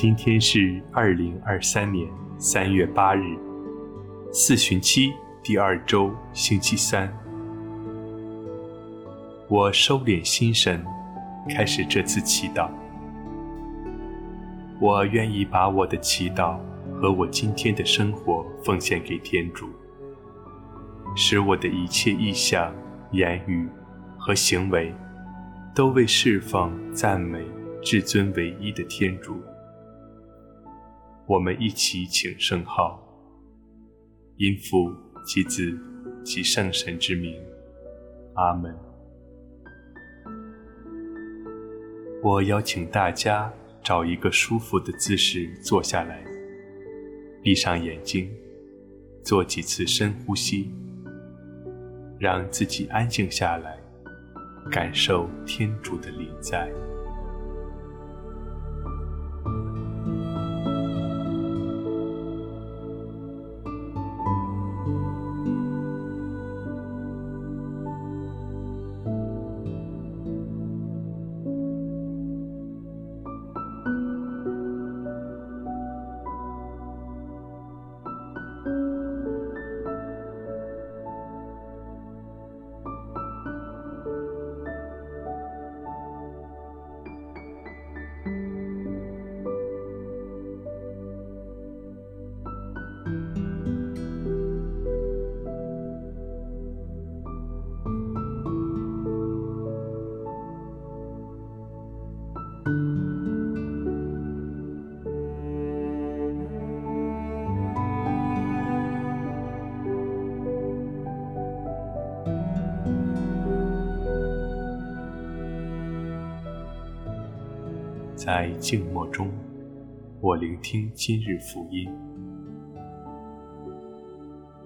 今天是二零二三年三月八日，四旬期第二周星期三。我收敛心神，开始这次祈祷。我愿意把我的祈祷和我今天的生活奉献给天主，使我的一切意向、言语和行为都为侍奉、赞美至尊唯一的天主。我们一起请圣号，因父及子及圣神之名，阿门。我邀请大家找一个舒服的姿势坐下来，闭上眼睛，做几次深呼吸，让自己安静下来，感受天主的临在。在静默中，我聆听今日福音。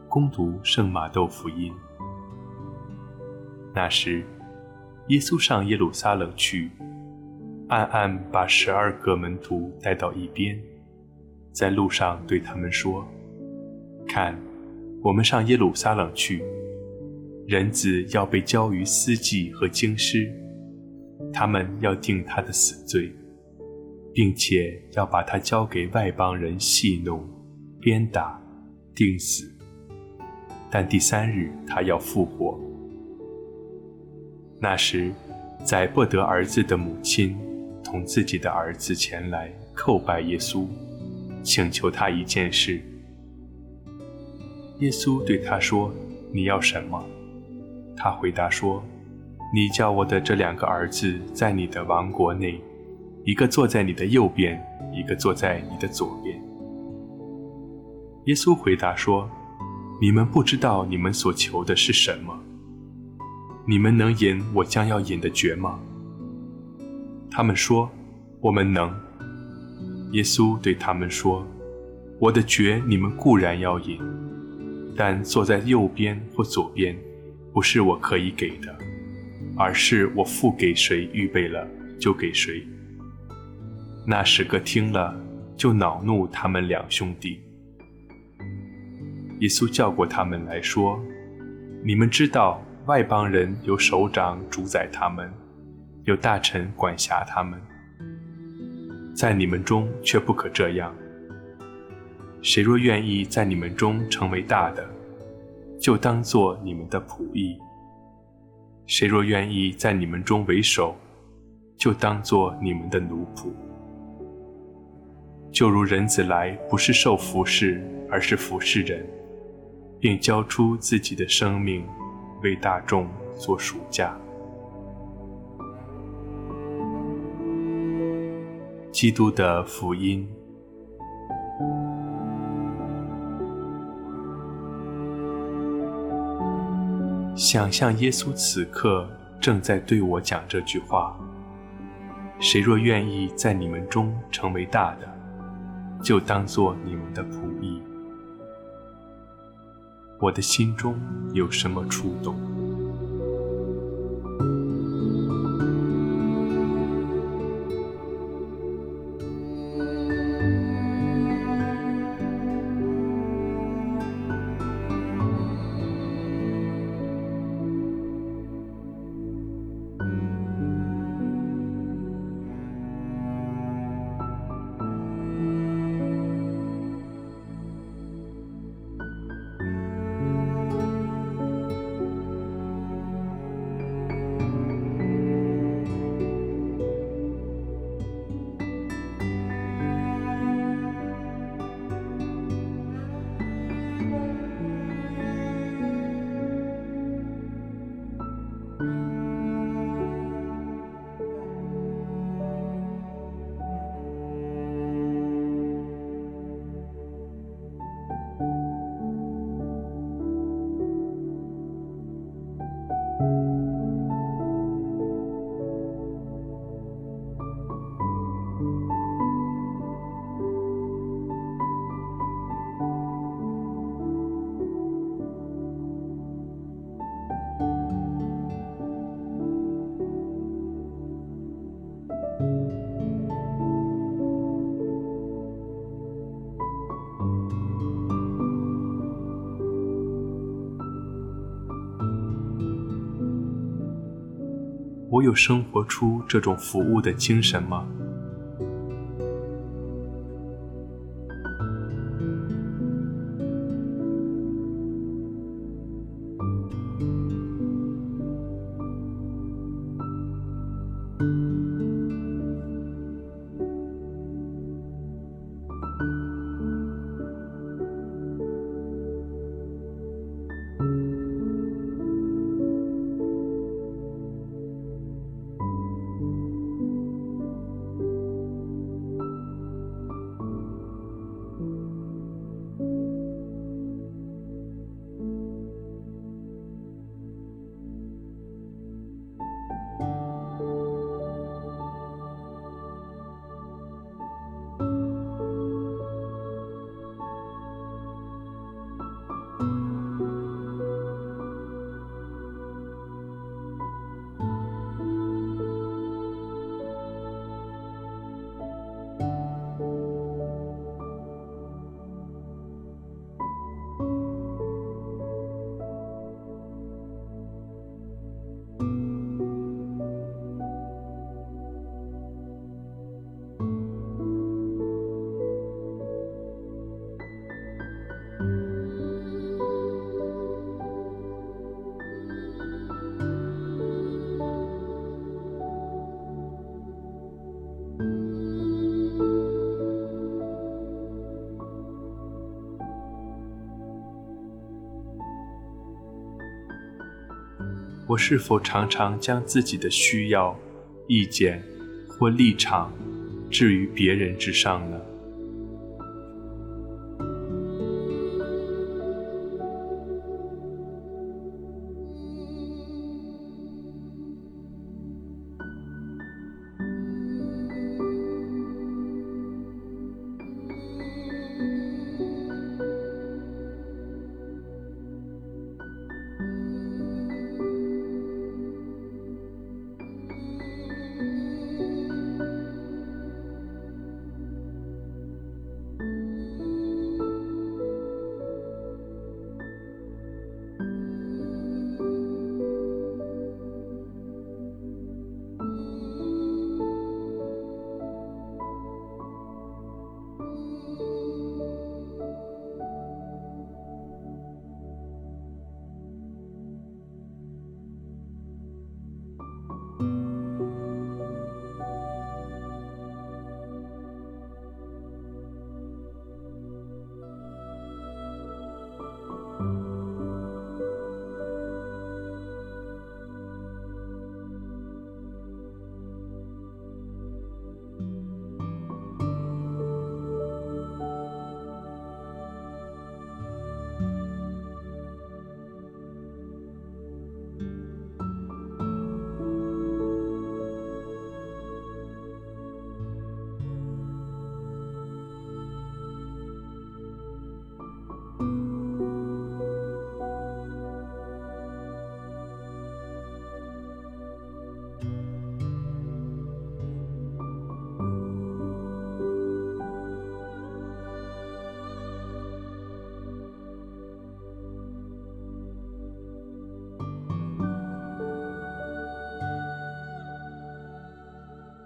恭读圣马窦福音。那时，耶稣上耶路撒冷去，暗暗把十二个门徒带到一边，在路上对他们说：“看，我们上耶路撒冷去，人子要被交于司祭和经师，他们要定他的死罪。”并且要把他交给外邦人戏弄、鞭打、钉死，但第三日他要复活。那时，宰伯德儿子的母亲同自己的儿子前来叩拜耶稣，请求他一件事。耶稣对他说：“你要什么？”他回答说：“你叫我的这两个儿子在你的王国内。”一个坐在你的右边，一个坐在你的左边。耶稣回答说：“你们不知道你们所求的是什么。你们能饮我将要饮的爵吗？”他们说：“我们能。”耶稣对他们说：“我的爵你们固然要饮，但坐在右边或左边，不是我可以给的，而是我付给谁预备了，就给谁。”那十个听了，就恼怒他们两兄弟。耶稣叫过他们来说：“你们知道，外邦人有首长主宰他们，有大臣管辖他们。在你们中却不可这样。谁若愿意在你们中成为大的，就当做你们的仆役；谁若愿意在你们中为首，就当做你们的奴仆。”就如人子来，不是受服侍，而是服侍人，并交出自己的生命，为大众做赎价。基督的福音。想象耶稣此刻正在对我讲这句话：谁若愿意在你们中成为大的，就当做你们的仆役。我的心中有什么触动？我有生活出这种服务的精神吗？我是否常常将自己的需要、意见或立场置于别人之上呢？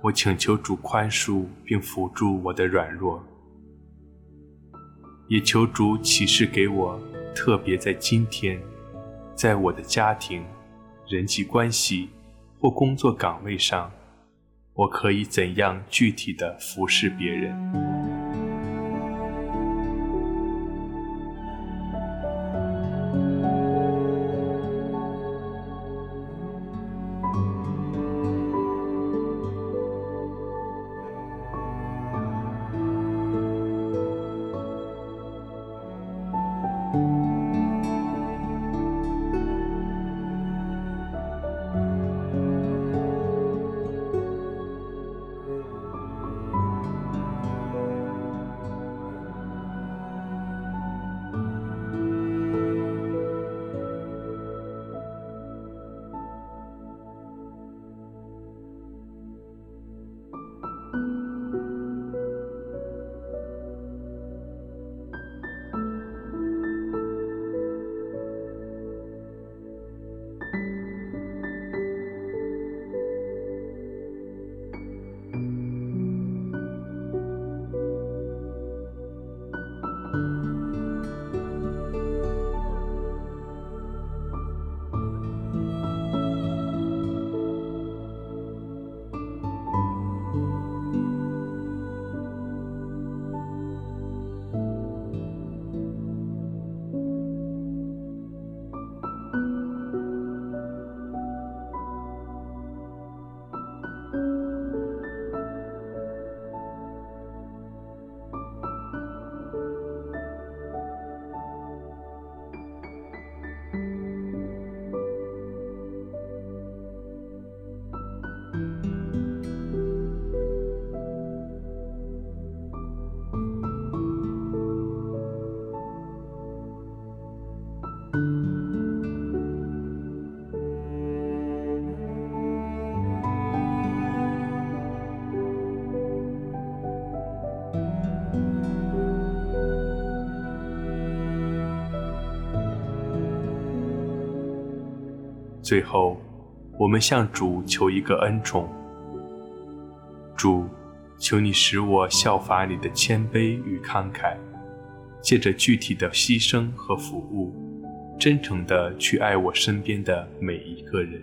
我请求主宽恕并辅助我的软弱，也求主启示给我，特别在今天，在我的家庭、人际关系或工作岗位上，我可以怎样具体的服侍别人。最后，我们向主求一个恩宠：主，求你使我效法你的谦卑与慷慨，借着具体的牺牲和服务，真诚地去爱我身边的每一个人。